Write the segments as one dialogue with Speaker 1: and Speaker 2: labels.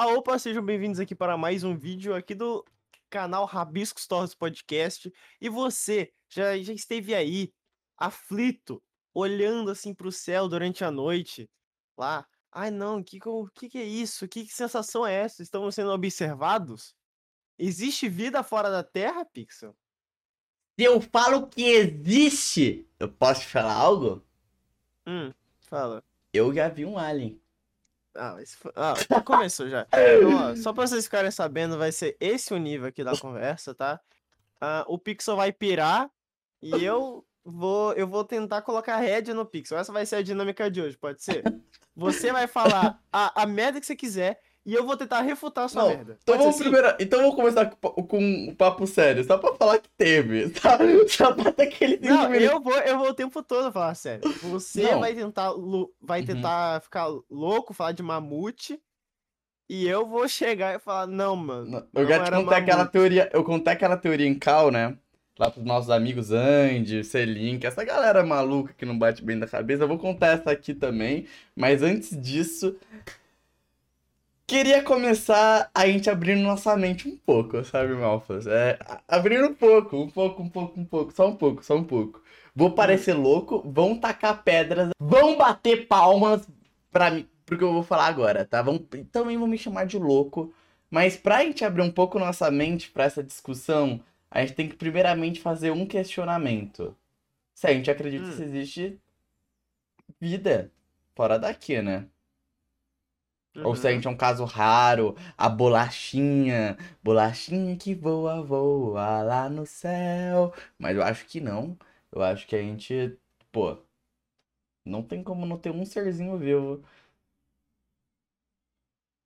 Speaker 1: Ah, opa, sejam bem-vindos aqui para mais um vídeo aqui do canal Rabiscos Torres Podcast. E você já, já esteve aí, aflito, olhando assim para o céu durante a noite, lá. Ai não, que, que, que é isso? Que, que sensação é essa? Estamos sendo observados? Existe vida fora da Terra, Pixel?
Speaker 2: Se eu falo que existe, eu posso te falar algo?
Speaker 1: Hum, fala.
Speaker 2: Eu já vi um alien.
Speaker 1: Ah, foi... ah começou já. Então, ó, só pra vocês ficarem sabendo, vai ser esse o nível aqui da conversa, tá? Uh, o Pixel vai pirar e eu vou, eu vou tentar colocar rédea no Pixel. Essa vai ser a dinâmica de hoje, pode ser? Você vai falar a, a merda que você quiser e eu vou tentar refutar a sua
Speaker 2: não,
Speaker 1: merda.
Speaker 2: Então vamos, assim? primeiro, então vamos começar com, com um papo sério, só pra falar que teve. Só, só pra ter aquele
Speaker 1: Não, eu vou, eu vou o tempo todo falar sério. Você não. vai tentar, vai uhum. tentar uhum. ficar louco, falar de mamute. E eu vou chegar e falar, não, mano. Não,
Speaker 2: eu já te contei aquela teoria. Eu contei aquela teoria em Cal, né? Lá pros nossos amigos Andy, Selink, essa galera maluca que não bate bem da cabeça. Eu vou contar essa aqui também. Mas antes disso, queria começar a gente abrindo nossa mente um pouco, sabe, Malfas? É, abrindo um pouco, um pouco, um pouco, um pouco, só um pouco, só um pouco. Vou parecer louco, vão tacar pedras, vão bater palmas pra mim, porque eu vou falar agora, tá? Vão, também vão me chamar de louco, mas pra gente abrir um pouco nossa mente pra essa discussão, a gente tem que primeiramente fazer um questionamento. Se a gente acredita hum. que existe vida fora daqui, né? Uhum. Ou se a gente é um caso raro, a bolachinha, bolachinha que voa, voa lá no céu. Mas eu acho que não. Eu acho que a gente, pô, não tem como não ter um serzinho vivo.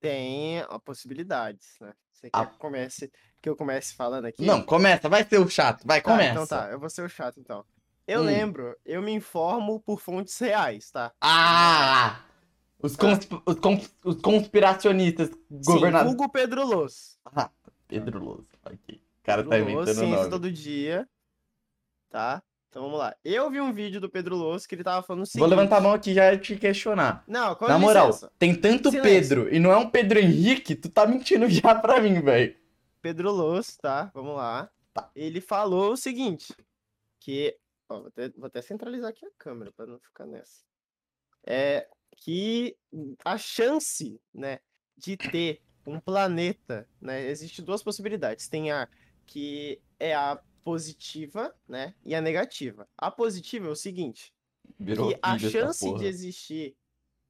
Speaker 1: Tem possibilidades, né? Você quer a... que, comece, que eu comece falando aqui?
Speaker 2: Não, começa, vai ser o chato, vai,
Speaker 1: tá,
Speaker 2: começa.
Speaker 1: Então tá, eu vou ser o chato então. Eu hum. lembro, eu me informo por fontes reais, tá?
Speaker 2: Ah! Os, consp... os, cons... os conspiracionistas
Speaker 1: governadores. Hugo Pedro Loz.
Speaker 2: Ah, Pedro Loz. Ok. O cara Pedro tá inventando o nome.
Speaker 1: todo dia. Tá? Então vamos lá. Eu vi um vídeo do Pedro Loz que ele tava falando o seguinte.
Speaker 2: Vou levantar a mão aqui já e te questionar.
Speaker 1: Não,
Speaker 2: Na moral, tem tanto Silêncio. Pedro e não é um Pedro Henrique, tu tá mentindo já pra mim, velho.
Speaker 1: Pedro Loz, tá? Vamos lá. Tá. Ele falou o seguinte, que... Ó, vou até, vou até centralizar aqui a câmera pra não ficar nessa. É, que a chance, né, de ter um planeta, né, existe duas possibilidades. Tem a que é a positiva, né, e a negativa. A positiva é o seguinte, Virou que a chance de existir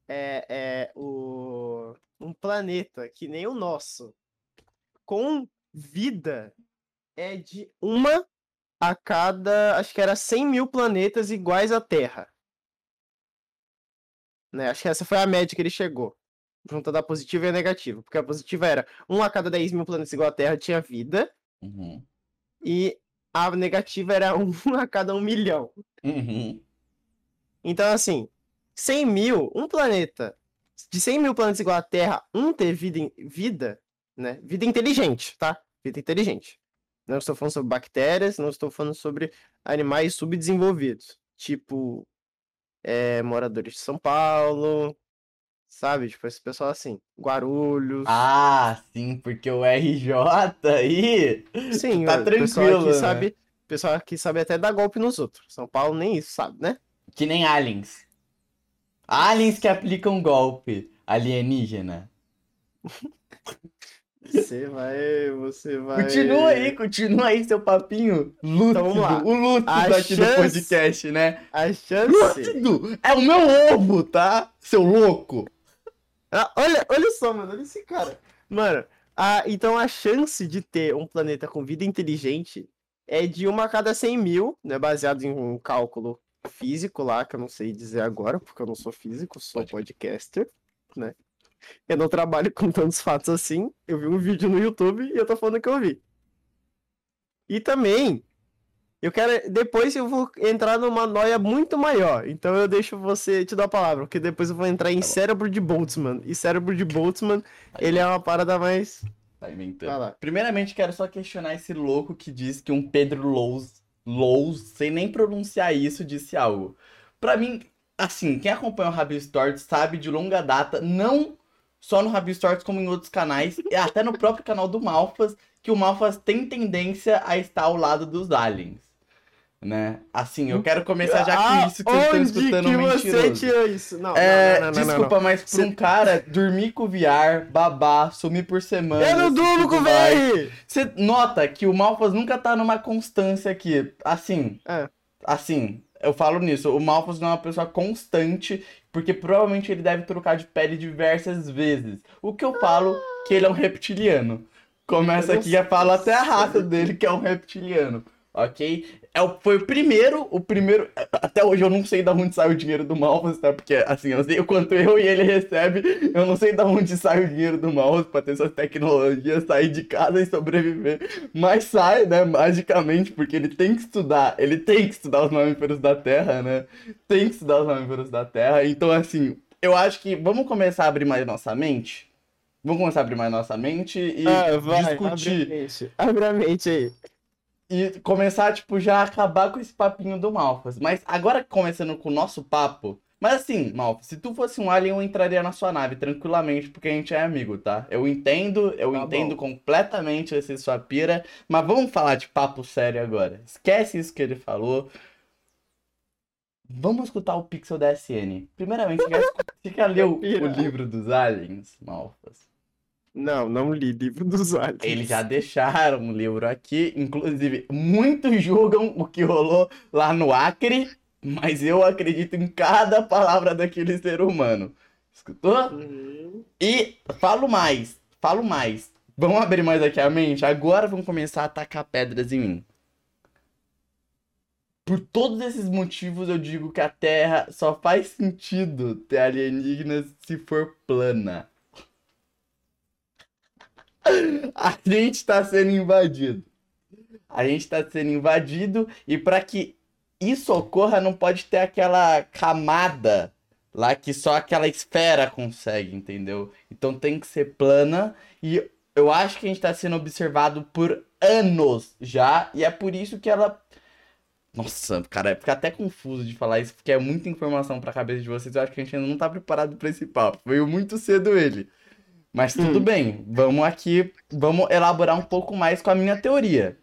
Speaker 1: é, é o, um planeta que nem o nosso, com vida, é de uma a cada, acho que era 100 mil planetas iguais à Terra. Né? Acho que essa foi a média que ele chegou. Junto da positiva e a negativa. Porque a positiva era um a cada 10 mil planetas igual a Terra tinha vida.
Speaker 2: Uhum.
Speaker 1: E a negativa era um a cada um milhão.
Speaker 2: Uhum.
Speaker 1: Então, assim, 100 mil, um planeta. De 100 mil planetas igual a Terra, um ter vida, vida, né? Vida inteligente, tá? Vida inteligente. Não estou falando sobre bactérias, não estou falando sobre animais subdesenvolvidos. Tipo é, moradores de São Paulo, sabe? Tipo, esse pessoal assim, Guarulhos.
Speaker 2: Ah, sim, porque o RJ aí
Speaker 1: sim,
Speaker 2: tá tranquilo, pessoal aqui
Speaker 1: né? sabe, pessoal aqui sabe até dar golpe nos outros. São Paulo nem isso sabe, né?
Speaker 2: Que nem aliens. Aliens que aplicam golpe alienígena.
Speaker 1: Você vai, você vai.
Speaker 2: Continua aí, continua aí seu papinho lúcido. Então, vamos lá. O lúcido a aqui chance... do podcast, né?
Speaker 1: A chance.
Speaker 2: Lúcido! É o meu ovo, tá? Seu louco!
Speaker 1: Ah, olha, olha só, mano, olha esse cara. Mano, a, então a chance de ter um planeta com vida inteligente é de uma a cada 100 mil, né? Baseado em um cálculo físico lá, que eu não sei dizer agora, porque eu não sou físico, sou Pode. podcaster, né? Eu não trabalho com tantos fatos assim. Eu vi um vídeo no YouTube e eu tô falando que eu vi. E também, eu quero. Depois eu vou entrar numa noia muito maior. Então eu deixo você te dar a palavra, porque depois eu vou entrar em tá cérebro de Boltzmann. E cérebro de Boltzmann, ele é uma parada mais.
Speaker 2: Tá inventando. Primeiramente, quero só questionar esse louco que diz que um Pedro Lows, Lows, sem nem pronunciar isso, disse algo. Pra mim, assim, quem acompanha o Rabbit Story sabe de longa data, não só no Rabi Stories como em outros canais, e até no próprio canal do Malfas, que o Malfas tem tendência a estar ao lado dos aliens. Né? Assim, eu quero começar já com
Speaker 1: Ah,
Speaker 2: isso que vocês estão escutando
Speaker 1: que
Speaker 2: um
Speaker 1: você tirou isso? Não,
Speaker 2: É,
Speaker 1: não, não, não,
Speaker 2: desculpa, mas pra
Speaker 1: Cê-
Speaker 2: um cara dormir com o VR, babar, sumir por semana.
Speaker 1: Eu não durmo com o. VR!
Speaker 2: Você nota que o Malfas nunca tá numa constância aqui. Assim,
Speaker 1: É.
Speaker 2: assim, eu falo nisso. O Malfas não é uma pessoa constante, porque provavelmente ele deve trocar de pele diversas vezes. O que eu falo que ele é um reptiliano. Começa aqui e falo até a raça dele, que é um reptiliano. Ok? É, o- foi o primeiro, o primeiro. Até hoje eu não sei de onde sai o dinheiro do Malfas, tá? Porque assim, eu sei o quanto eu e ele recebe. Eu não sei de onde sai o dinheiro do Malfas pra ter suas tecnologias, sair de casa e sobreviver. Mas sai, né? Magicamente, porque ele tem que estudar. Ele tem que estudar os mamíferos da Terra, né? Tem que estudar os mamíferos da Terra. Então, assim, eu acho que vamos começar a abrir mais nossa mente. Vamos começar a abrir mais nossa mente e
Speaker 1: Ah, vai,
Speaker 2: discutir.
Speaker 1: Abre a mente. Abre a mente aí.
Speaker 2: E começar, tipo, já a acabar com esse papinho do Malfas. Mas agora começando com o nosso papo. Mas assim, Malfas, se tu fosse um alien, eu entraria na sua nave tranquilamente, porque a gente é amigo, tá? Eu entendo, eu
Speaker 1: Tá
Speaker 2: entendo
Speaker 1: bom.
Speaker 2: completamente esse sua pira. Mas vamos falar de papo sério agora. Esquece isso que ele falou. Vamos escutar o Pixel da SN. Primeiramente, você quer, ler o, o livro dos aliens, Malfas?
Speaker 1: Não, não li livro dos aliens.
Speaker 2: Eles já deixaram um livro aqui, inclusive muitos julgam o que rolou lá no Acre, mas eu acredito em cada palavra daquele ser humano. Escutou?
Speaker 1: Uhum.
Speaker 2: E falo mais, falo mais. Vamos abrir mais aqui a mente? Agora vão começar a atacar pedras em mim. Por todos esses motivos, eu digo que a Terra só faz sentido ter alienígenas se for plana. A gente tá sendo invadido. A gente tá sendo invadido e para que isso ocorra não pode ter aquela camada lá que só aquela esfera consegue, entendeu? Então tem que ser plana e eu acho que a gente tá sendo observado por anos já e é por isso que ela nossa, cara, fica até confuso de falar isso, porque é muita informação pra cabeça de vocês. Eu acho que a gente ainda não tá preparado pra esse papo. Veio muito cedo ele. Mas tudo
Speaker 1: Hum.
Speaker 2: bem, vamos aqui, vamos elaborar um pouco mais com a minha teoria.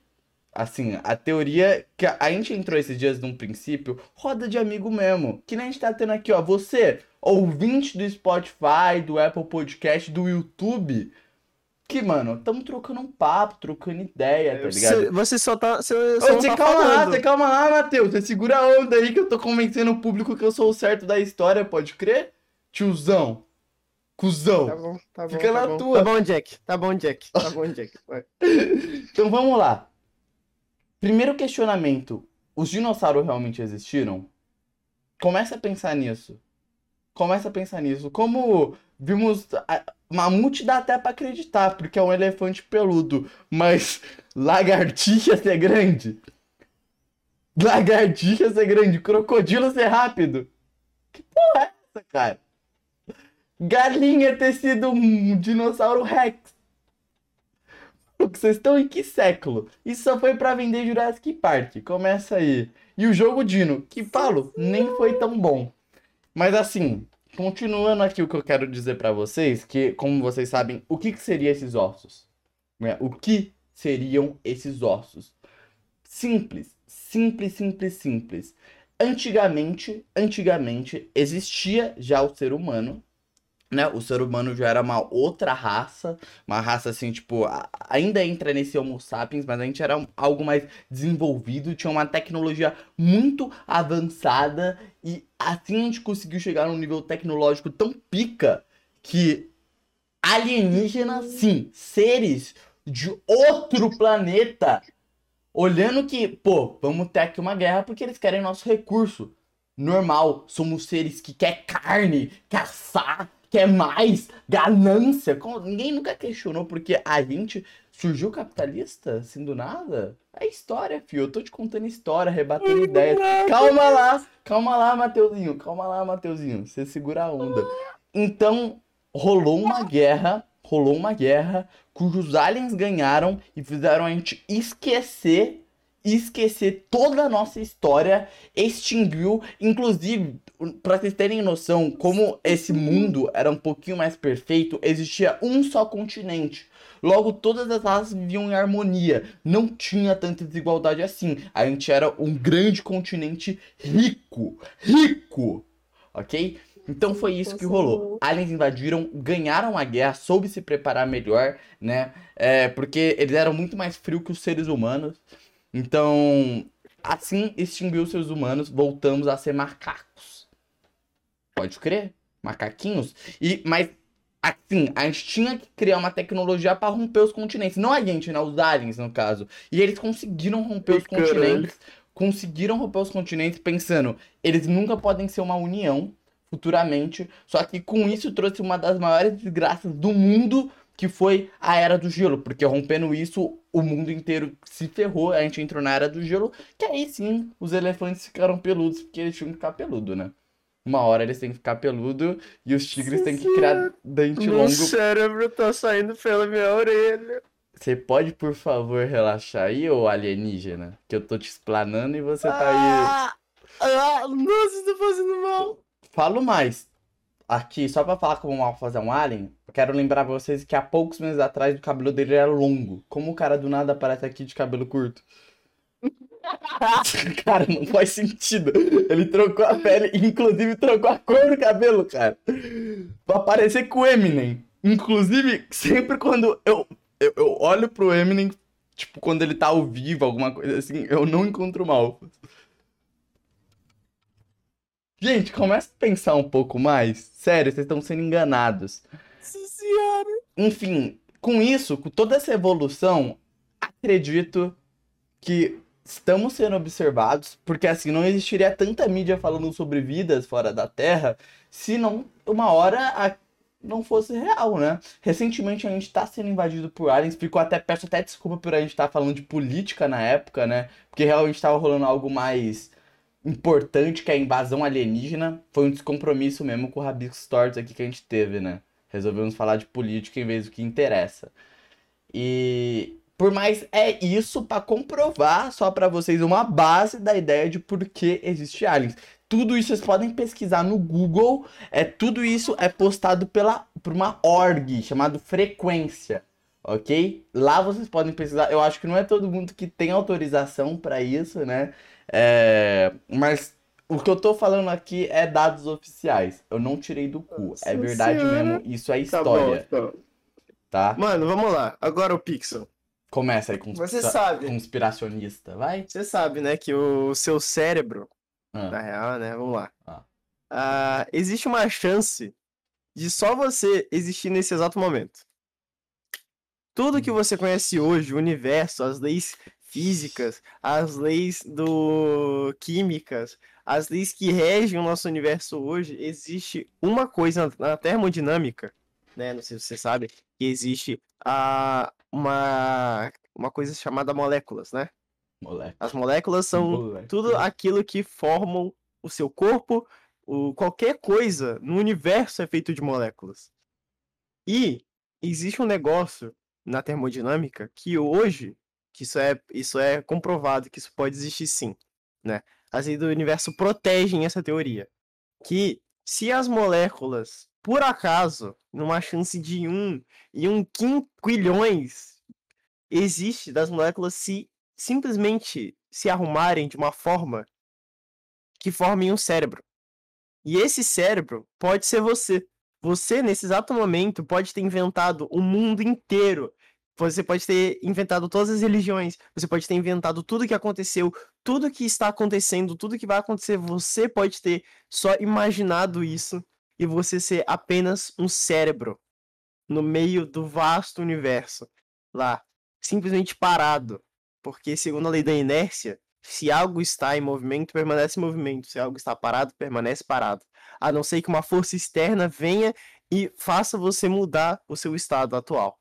Speaker 2: Assim, a teoria que a a gente entrou esses dias num princípio, roda de amigo mesmo. Que nem a gente tá tendo aqui, ó. Você, ouvinte do Spotify, do Apple Podcast, do YouTube. Que, mano, estamos trocando um papo, trocando ideia, tá ligado?
Speaker 1: Você, você só tá. Você,
Speaker 2: Ô,
Speaker 1: só não
Speaker 2: Você
Speaker 1: tá
Speaker 2: calma lá,
Speaker 1: falando.
Speaker 2: você calma lá, Matheus. Você segura a onda aí que eu tô convencendo o público que eu sou o certo da história, pode crer? Tiozão. Cusão.
Speaker 1: Tá bom, tá bom.
Speaker 2: Fica
Speaker 1: tá
Speaker 2: na
Speaker 1: bom.
Speaker 2: tua.
Speaker 1: Tá bom, Jack. Tá bom, Jack. Tá bom, Jack. Vai.
Speaker 2: Então vamos lá. Primeiro questionamento: os dinossauros realmente existiram? Começa a pensar nisso. Começa a pensar nisso. Como vimos. a- Mamute dá até pra acreditar, porque é um elefante peludo. Mas lagartixa ser grande? Lagartixa ser grande? Crocodilo ser rápido? Que porra é essa, cara? Galinha ter sido um dinossauro rex. Vocês estão em que século? Isso só foi pra vender Jurassic Park. Começa aí. E o jogo Dino, que falo, nem foi tão bom. Mas assim, continuando aqui o que eu quero dizer pra vocês, que como vocês sabem, o que que seria esses ossos? Né? O que seriam esses ossos? Simples, simples, simples, simples. Antigamente, antigamente existia já o ser humano, né? O ser humano já era uma outra raça, uma raça assim, tipo, ainda entra nesse Homo sapiens, mas a gente era algo mais desenvolvido, tinha uma tecnologia muito avançada e assim a gente conseguiu chegar num nível tecnológico tão pica que alienígenas, sim, seres de outro planeta, olhando que, pô, vamos ter aqui uma guerra porque eles querem nosso recurso. Normal, somos seres que quer carne, caçar, quer mais, ganância. Como- Ninguém nunca questionou porque a gente surgiu capitalista, assim, do nada. É história, fio. Eu tô te contando história, rebatendo ideias. Calma lá, calma lá, Mateuzinho. Calma lá, Mateuzinho. Você segura a onda. Então, rolou uma guerra, rolou uma guerra cujos aliens ganharam e fizeram a gente esquecer esquecer toda a nossa história, extinguiu, inclusive, para vocês terem noção como esse mundo era um pouquinho mais perfeito, existia um só continente. Logo, todas as raças viviam em harmonia. Não tinha tanta desigualdade assim. A gente era um grande continente rico. Rico! Ok? Então foi isso que rolou. Aliens invadiram, ganharam a guerra, soube se preparar melhor, né? É, porque eles eram muito mais frios que os seres humanos. Então, assim extinguiu os seres humanos, voltamos a ser macacos. Pode crer? Macaquinhos. E, mas, assim, a gente tinha que criar uma tecnologia para romper os continentes. Não a gente, né? Os aliens, no caso. E eles conseguiram romper os
Speaker 1: Caralho.
Speaker 2: continentes. Conseguiram romper os continentes pensando, eles nunca podem ser uma união futuramente. Só que com isso trouxe uma das maiores desgraças do mundo, que foi a Era do Gelo. Porque rompendo isso, o mundo inteiro se ferrou. A gente entrou na Era do Gelo. Que aí sim, os elefantes ficaram peludos, porque eles tinham que ficar peludo, né? Uma hora eles têm que ficar peludo e os tigres têm que criar dente
Speaker 1: Meu
Speaker 2: longo.
Speaker 1: cérebro tá saindo pela minha orelha.
Speaker 2: Você pode, por favor, relaxar aí, ô alienígena? Que eu tô te explanando e você tá aí.
Speaker 1: Ah, ah, nossa, tá fazendo mal.
Speaker 2: Falo mais. Aqui, só pra falar como mal fazer um alien, quero lembrar pra vocês que há poucos meses atrás o cabelo dele era longo. Como o cara do nada aparece aqui de cabelo curto? cara, não faz sentido. Ele trocou a pele, inclusive trocou a cor do cabelo, cara. Pra parecer com o Eminem. Inclusive, sempre quando eu, eu, eu olho pro Eminem, tipo, quando ele tá ao vivo, alguma coisa assim, eu não encontro mal. Gente, começa a pensar um pouco mais. Sério, vocês estão sendo enganados.
Speaker 1: Nossa senhora.
Speaker 2: Enfim, com isso, com toda essa evolução, acredito que estamos sendo observados, porque assim não existiria tanta mídia falando sobre vidas fora da Terra se não uma hora a- não fosse real, né? Recentemente a gente está sendo invadido por aliens, ficou até peço até desculpa por a gente estar falando de política na época, né? Porque realmente estava rolando algo mais importante que a invasão alienígena. Foi um descompromisso mesmo com o Rabiscos Tortos aqui que a gente teve, né? Resolvemos falar de política em vez do que interessa. E por mais é isso pra comprovar só pra vocês uma base da ideia de por que existe aliens. Tudo isso vocês podem pesquisar no Google. É tudo isso é postado pela por uma org chamado Frequência, ok? Lá vocês podem pesquisar. Eu acho que não é todo mundo que tem autorização pra isso, né? É, mas o que eu tô falando aqui é dados oficiais. Eu não tirei do cu. É
Speaker 1: Nossa
Speaker 2: verdade
Speaker 1: Senhora.
Speaker 2: mesmo. Isso é
Speaker 1: Tá bom,
Speaker 2: história,
Speaker 1: então.
Speaker 2: tá?
Speaker 1: Mano, vamos lá. Agora o Pixel.
Speaker 2: Começa aí com
Speaker 1: Você sabe.
Speaker 2: conspiracionista, vai?
Speaker 1: Você sabe, né, que o seu cérebro,
Speaker 2: Ah.
Speaker 1: na real, né, vamos lá.
Speaker 2: Ah.
Speaker 1: Ah, existe uma chance de só você existir nesse exato momento. Tudo que você conhece hoje, o universo, as leis físicas, as leis do químicas, as leis que regem o nosso universo hoje, existe uma coisa na termodinâmica, né, não sei se você sabe, que existe a uma uma coisa chamada moléculas, né?
Speaker 2: Moleque.
Speaker 1: As moléculas são tudo aquilo que formam o seu corpo, o, qualquer coisa no universo é feito de moléculas. E existe um negócio na termodinâmica que hoje, que isso é, isso é comprovado, que isso pode existir sim, né? As leis do universo protegem essa teoria. Que se as moléculas, por acaso, numa chance de um em um quinquilhões, existe das moléculas se simplesmente se arrumarem de uma forma que formem um cérebro. E esse cérebro pode ser você. Você, nesse exato momento, pode ter inventado o mundo inteiro. Você pode ter inventado todas as religiões. Você pode ter inventado tudo que aconteceu, tudo que está acontecendo, tudo que vai acontecer. Você pode ter só imaginado isso e você ser apenas um cérebro no meio do vasto universo. Lá, simplesmente parado. Porque, segundo a lei da inércia, se algo está em movimento, permanece em movimento. Se algo está parado, permanece parado. A não ser que uma força externa venha e faça você mudar o seu estado atual.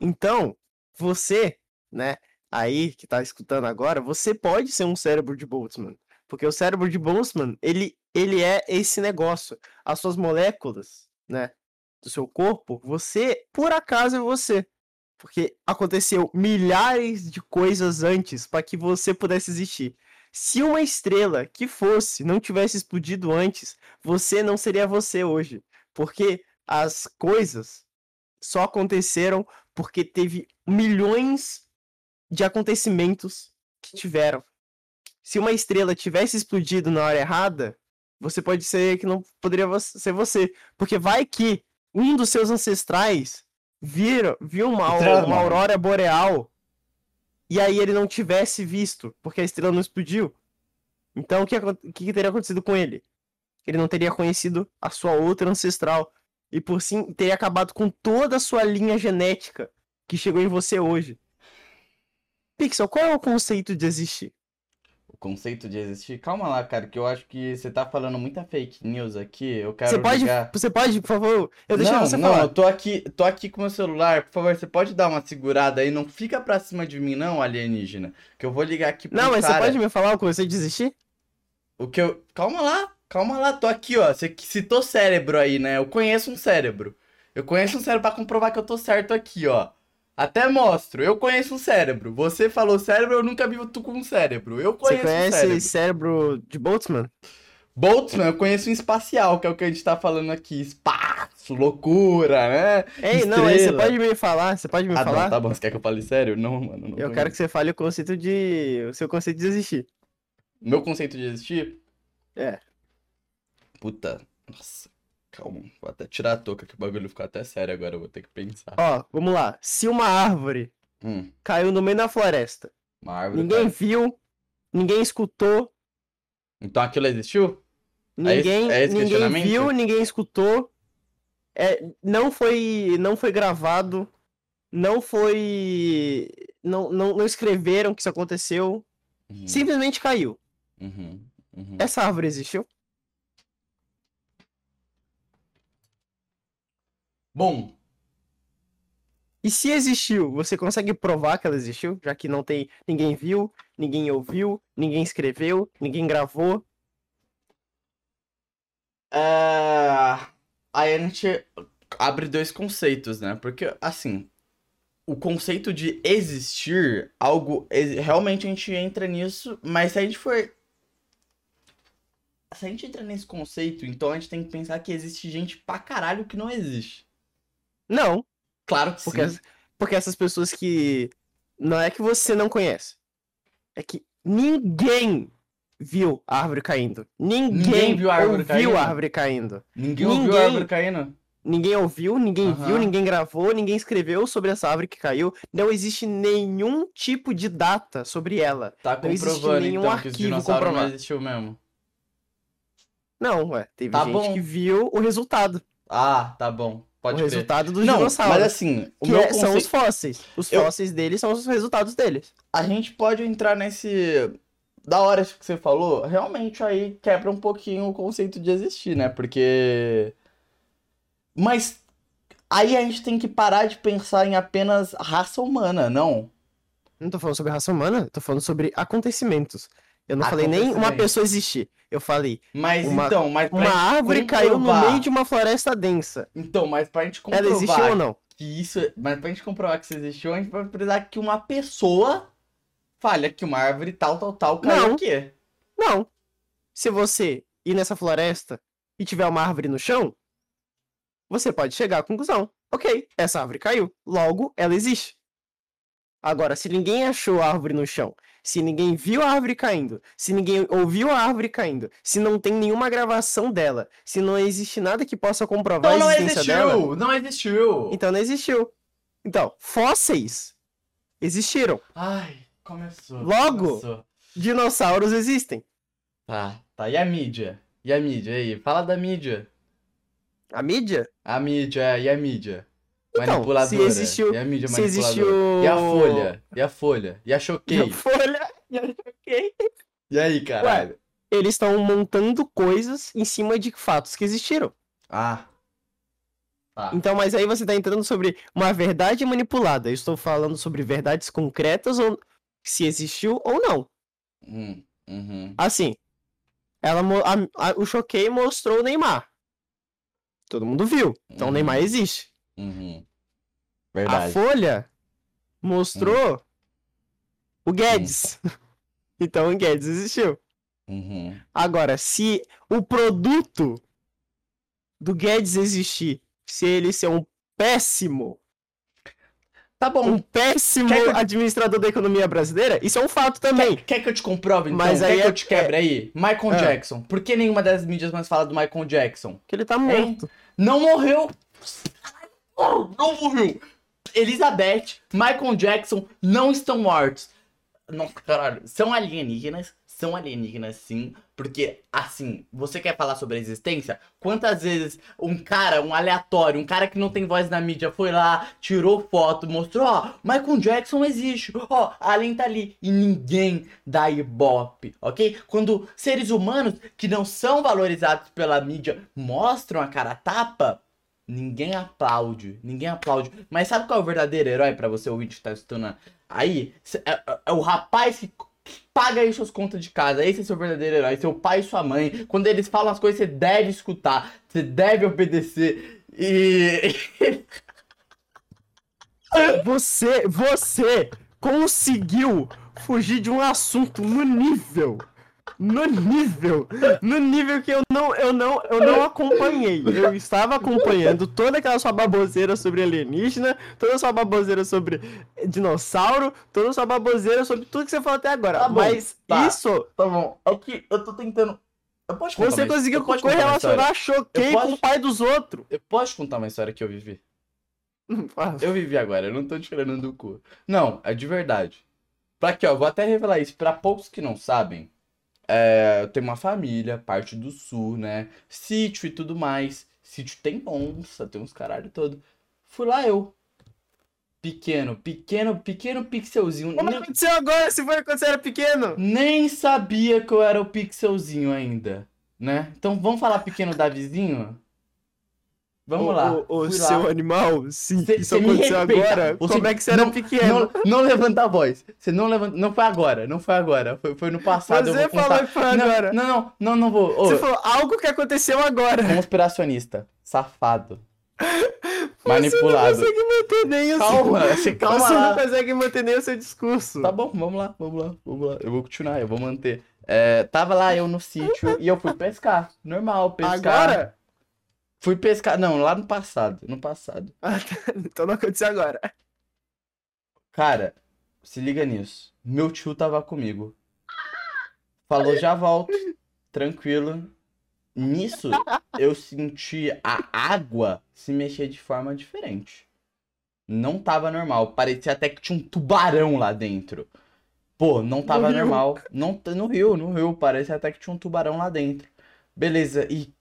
Speaker 1: Então, você, né, aí que tá escutando agora, você pode ser um cérebro de Boltzmann. Porque o cérebro de Boltzmann, ele, ele é esse negócio. As suas moléculas, né, do seu corpo, você, por acaso é você. Porque aconteceu milhares de coisas antes para que você pudesse existir. Se uma estrela que fosse não tivesse explodido antes, você não seria você hoje. Porque as coisas só aconteceram porque teve milhões de acontecimentos que tiveram. Se uma estrela tivesse explodido na hora errada, você pode ser que não poderia ser você. Porque vai que um dos seus ancestrais viu uma, uma aurora boreal e aí ele não tivesse visto, porque a estrela não explodiu. Então o que, o que teria acontecido com ele? Ele não teria conhecido a sua outra ancestral. E por sim teria acabado com toda a sua linha genética que chegou em você hoje. Pixel, qual é o conceito de existir?
Speaker 2: O conceito de existir? Calma lá, cara, que eu acho que você tá falando muita fake news aqui. Eu quero
Speaker 1: Você pode,
Speaker 2: ligar...
Speaker 1: você pode, por favor? Eu deixei
Speaker 2: não,
Speaker 1: você
Speaker 2: não,
Speaker 1: falar.
Speaker 2: eu tô aqui, tô aqui com meu celular. Por favor, você pode dar uma segurada aí? Não fica pra cima de mim, não, alienígena. Que eu vou ligar aqui pro
Speaker 1: Não, mas
Speaker 2: cara.
Speaker 1: você pode me falar o conceito de existir?
Speaker 2: O que eu. Calma lá, calma lá, tô aqui, ó. Você citou cérebro aí, né? Eu conheço um cérebro. Eu conheço um cérebro pra comprovar que eu tô certo aqui, ó. Até mostro. Eu conheço um cérebro. Você falou cérebro, eu nunca vi tu com um cérebro. Eu
Speaker 1: Você
Speaker 2: conheço um
Speaker 1: conhece
Speaker 2: cérebro.
Speaker 1: cérebro de Boltzmann?
Speaker 2: Boltzmann, eu conheço um espacial, que é o que a gente tá falando aqui. Espaço, loucura, né?
Speaker 1: Ei, não, aí você
Speaker 2: Estrela.
Speaker 1: pode me falar? Você pode me
Speaker 2: Ah,
Speaker 1: falar?
Speaker 2: não, tá bom. Você quer que eu fale sério? Não, mano. Não
Speaker 1: Eu quero que você fale o conceito de. O seu conceito de existir.
Speaker 2: Meu conceito de existir?
Speaker 1: É.
Speaker 2: Puta. Nossa. Calma. Vou até tirar a touca que o bagulho ficou até sério agora. Eu vou ter que pensar.
Speaker 1: Ó, vamos lá. Se uma árvore
Speaker 2: Hum,
Speaker 1: caiu no meio da floresta,
Speaker 2: uma árvore.
Speaker 1: ninguém
Speaker 2: caiu.
Speaker 1: viu, ninguém escutou,
Speaker 2: Então aquilo existiu? É esse-
Speaker 1: ninguém,
Speaker 2: é esse
Speaker 1: ninguém
Speaker 2: questionamento?
Speaker 1: viu, ninguém escutou, é, não foi, não foi gravado, não foi, não, não, não escreveram que isso aconteceu,
Speaker 2: Uhum,
Speaker 1: simplesmente caiu.
Speaker 2: uhum, uhum.
Speaker 1: Essa árvore existiu?
Speaker 2: Bom,
Speaker 1: E se existiu, você consegue provar que ela existiu? Já que não tem. Ninguém viu, ninguém ouviu, ninguém escreveu, ninguém gravou.
Speaker 2: é... aí a gente abre dois conceitos, né? Porque, assim, o conceito de existir algo, realmente a gente entra nisso, mas se a gente for. Se a gente entra nesse conceito, então a gente tem que pensar que existe gente pra caralho que não existe.
Speaker 1: Não,
Speaker 2: Claro que
Speaker 1: porque,
Speaker 2: sim.
Speaker 1: as- porque essas pessoas que. Não é que você não conhece. É que ninguém viu a árvore caindo. Ninguém,
Speaker 2: Ninguém viu a árvore
Speaker 1: ouviu
Speaker 2: caindo?
Speaker 1: a árvore caindo.
Speaker 2: Ninguém ouviu
Speaker 1: ninguém-
Speaker 2: a árvore caindo?
Speaker 1: Ninguém ouviu, ninguém
Speaker 2: Aham.
Speaker 1: viu, ninguém gravou, ninguém escreveu sobre essa árvore que caiu. Não existe nenhum tipo de data sobre ela.
Speaker 2: Tá
Speaker 1: Não existe
Speaker 2: comprovando
Speaker 1: nenhum
Speaker 2: então
Speaker 1: arquivo
Speaker 2: dinossauros não
Speaker 1: comprovado.
Speaker 2: existiu mesmo.
Speaker 1: Não, ué. Teve
Speaker 2: Tá
Speaker 1: gente
Speaker 2: bom.
Speaker 1: que viu o resultado.
Speaker 2: Ah, tá bom. Pode
Speaker 1: o
Speaker 2: crer.
Speaker 1: resultado dos
Speaker 2: Não,
Speaker 1: dinossauros.
Speaker 2: mas assim, o
Speaker 1: que
Speaker 2: meu
Speaker 1: é- são os fósseis. Os
Speaker 2: Eu-
Speaker 1: fósseis deles são os resultados deles.
Speaker 2: A gente pode entrar nesse... Da hora isso que você falou, realmente aí quebra um pouquinho o conceito de existir, né? Porque... Mas aí a gente tem que parar de pensar em apenas raça humana, não?
Speaker 1: Não tô falando sobre raça humana, tô falando sobre acontecimentos. Eu não falei nem uma pessoa existir. Eu falei,
Speaker 2: Mas
Speaker 1: Uma-
Speaker 2: então, mas pra
Speaker 1: uma árvore caiu no
Speaker 2: comprovar-
Speaker 1: meio de uma floresta densa.
Speaker 2: Então, mas pra gente
Speaker 1: Ela existiu ou
Speaker 2: comprovar
Speaker 1: não?
Speaker 2: que isso... Mas pra gente comprovar que isso existiu, a gente vai precisar que uma pessoa fale que uma árvore tal, tal, tal caiu
Speaker 1: Não.
Speaker 2: aqui.
Speaker 1: Não. Se você ir nessa floresta e tiver uma árvore no chão, você pode chegar à conclusão. Ok, essa árvore caiu. Logo, ela existe. Agora, se ninguém achou a árvore no chão, se ninguém viu a árvore caindo, se ninguém ouviu a árvore caindo, se não tem nenhuma gravação dela, se não existe nada que possa comprovar
Speaker 2: Então não
Speaker 1: a existência dela,
Speaker 2: existiu! Não existiu!
Speaker 1: então não existiu. Então, fósseis existiram.
Speaker 2: Ai, começou.
Speaker 1: Logo.
Speaker 2: começou.
Speaker 1: Dinossauros existem.
Speaker 2: Tá, tá. E a mídia? E a mídia aí? Fala da mídia.
Speaker 1: A mídia?
Speaker 2: A mídia, é, e a mídia?
Speaker 1: Então, se existiu-
Speaker 2: E a mídia
Speaker 1: se existiu-
Speaker 2: E a Folha? E a Folha? E a
Speaker 1: E
Speaker 2: Choquei?
Speaker 1: a Folha. E a Choquei.
Speaker 2: E aí, caralho?
Speaker 1: Eles estão montando coisas em cima de fatos que existiram.
Speaker 2: Ah. Tá.
Speaker 1: Então, mas aí você tá entrando sobre uma verdade manipulada. Eu estou falando sobre verdades concretas ou se existiu ou não.
Speaker 2: Hum, uhum.
Speaker 1: Assim, ela, a- a- o Choquei mostrou o Neymar. Todo mundo viu. Então o
Speaker 2: Uhum.
Speaker 1: Neymar existe.
Speaker 2: Uhum.
Speaker 1: A
Speaker 2: Verdade.
Speaker 1: Folha mostrou o Guedes. Então o Guedes existiu.
Speaker 2: Uhum.
Speaker 1: Agora, se o produto do Guedes existir, se ele ser um péssimo,
Speaker 2: Tá bom.
Speaker 1: um péssimo
Speaker 2: eu-
Speaker 1: administrador da economia brasileira, isso é um fato também.
Speaker 2: Quer, quer que eu te comprove, então?
Speaker 1: Mas
Speaker 2: quer
Speaker 1: aí
Speaker 2: que
Speaker 1: é-
Speaker 2: eu te quebre aí? Michael
Speaker 1: É.
Speaker 2: Jackson. Por que nenhuma das mídias mais fala do Michael Jackson?
Speaker 1: Que ele tá morto.
Speaker 2: Não morreu. Oh, Não morreu. Elizabeth, Michael Jackson não estão mortos. Nossa, caralho. São alienígenas. São alienígenas, sim. Porque, assim, você quer falar sobre a existência? Quantas vezes um cara, um aleatório, um cara que não tem voz na mídia foi lá, tirou foto, mostrou, ó, Michael Jackson existe, ó, Alien tá ali. E ninguém dá ibope, ok? Quando seres humanos que não são valorizados pela mídia mostram a cara tapa, ninguém aplaude, ninguém aplaude. Mas sabe qual é o verdadeiro herói pra você ouvinte que tá escutando aí? É, é- é o rapaz que que paga aí suas contas de casa. Esse é seu verdadeiro herói, seu pai e sua mãe. Quando eles falam as coisas, você deve escutar, você deve obedecer. E.
Speaker 1: Você, você conseguiu fugir de um assunto no nível, no nível, no nível que eu não, eu não, eu não acompanhei. Eu estava acompanhando toda aquela sua baboseira sobre alienígena, toda a sua baboseira sobre dinossauro, toda a sua baboseira sobre tudo que você falou até agora.
Speaker 2: Tá bom,
Speaker 1: Mas
Speaker 2: tá.
Speaker 1: isso,
Speaker 2: Tá bom. É que eu tô tentando. Eu posso contar
Speaker 1: você
Speaker 2: uma-
Speaker 1: conseguiu correlacionar, choquei
Speaker 2: posso-
Speaker 1: com o pai dos outros.
Speaker 2: Eu posso contar uma história que eu vivi? Eu vivi agora, eu não tô tirando do cu. Não, é de verdade. Pra aqui, ó, vou até revelar isso. Pra poucos que não sabem, é, eu tenho uma família, parte do sul, né? Sítio e tudo mais. Sítio tem onça, tem uns caralho todo. Fui lá eu. Pequeno, pequeno, pequeno pixelzinho.
Speaker 1: Como
Speaker 2: Nem,
Speaker 1: aconteceu agora se foi quando você era pequeno?
Speaker 2: nem sabia que eu era o pixelzinho ainda, né? Então vamos falar pequeno Davizinho? Vamos
Speaker 1: o,
Speaker 2: lá.
Speaker 1: O, o
Speaker 2: Fui lá.
Speaker 1: seu animal, sim,
Speaker 2: Cê-
Speaker 1: isso aconteceu agora.
Speaker 2: Você
Speaker 1: Como é que você era
Speaker 2: não-
Speaker 1: pequeno?
Speaker 2: Não, não levanta a voz. Você não levanta. Não foi agora, não foi agora. Foi, foi no passado. eu
Speaker 1: Você falou que foi agora.
Speaker 2: Não, não, não, não vou. Ô,
Speaker 1: Você falou algo que aconteceu agora.
Speaker 2: conspiracionista. Safado.
Speaker 1: Você
Speaker 2: Manipulado.
Speaker 1: não consegue manter nem o
Speaker 2: Calma,
Speaker 1: seu...
Speaker 2: você calma
Speaker 1: Você
Speaker 2: lá.
Speaker 1: não consegue manter nem o seu discurso.
Speaker 2: Tá bom, vamos lá, vamos lá, vamos lá. Eu vou continuar, eu vou manter. É, tava lá eu no sítio e eu fui pescar. Normal, pescar.
Speaker 1: Agora?
Speaker 2: Fui pescar. Não, lá no passado. No passado.
Speaker 1: Ah, tá. Então não aconteceu agora.
Speaker 2: Cara, se liga nisso. Meu tio tava comigo. Falou, já volto. Tranquilo. Nisso, eu senti a água se mexer de forma diferente. Não tava normal. Parecia até que tinha um tubarão lá dentro. Pô, não tava
Speaker 1: rio.
Speaker 2: normal. Não, no rio, no rio. Parecia até que tinha um tubarão lá dentro. Beleza. E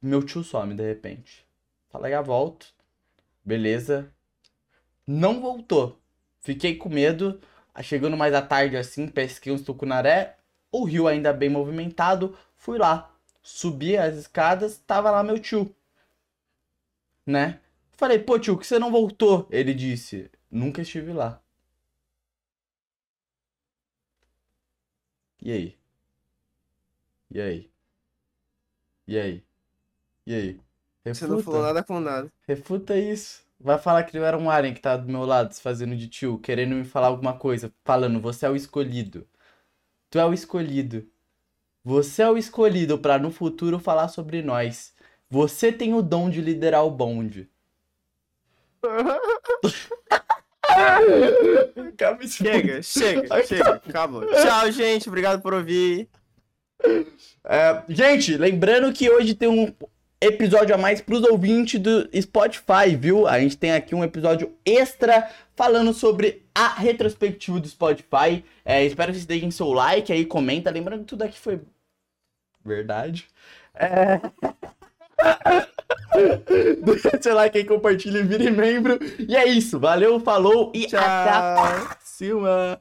Speaker 2: meu tio some de repente. Fala, já volto. Beleza. Não voltou. Fiquei com medo. Chegando mais à tarde assim, pesquei uns tucunaré. O rio ainda bem movimentado. Fui lá. Subi as escadas, tava lá meu tio. Né? Falei, pô tio, que você não voltou? Ele disse, nunca estive lá. E aí? E aí? E aí? E aí?
Speaker 1: Você não falou nada com nada.
Speaker 2: Refuta isso. Vai falar que eu era um alien que tá do meu lado, se fazendo de tio, querendo me falar alguma coisa, falando, você é o escolhido. Tu é o escolhido. Você é o escolhido pra no futuro falar sobre nós. Você tem o dom de liderar o bonde. Acaba
Speaker 1: Chega, chega, chega. Acabou. Tchau, gente. Obrigado por ouvir.
Speaker 2: É, gente, lembrando que hoje tem um episódio a mais pros ouvintes do Spotify, viu? A gente tem aqui um episódio extra falando sobre a retrospectiva do Spotify. É, espero que vocês deixem seu like aí, comenta. Lembrando que tudo aqui foi verdade. É... Deixa seu like aí, compartilha e vire membro. E é isso. Valeu, falou e
Speaker 1: Tchau.
Speaker 2: até a próxima.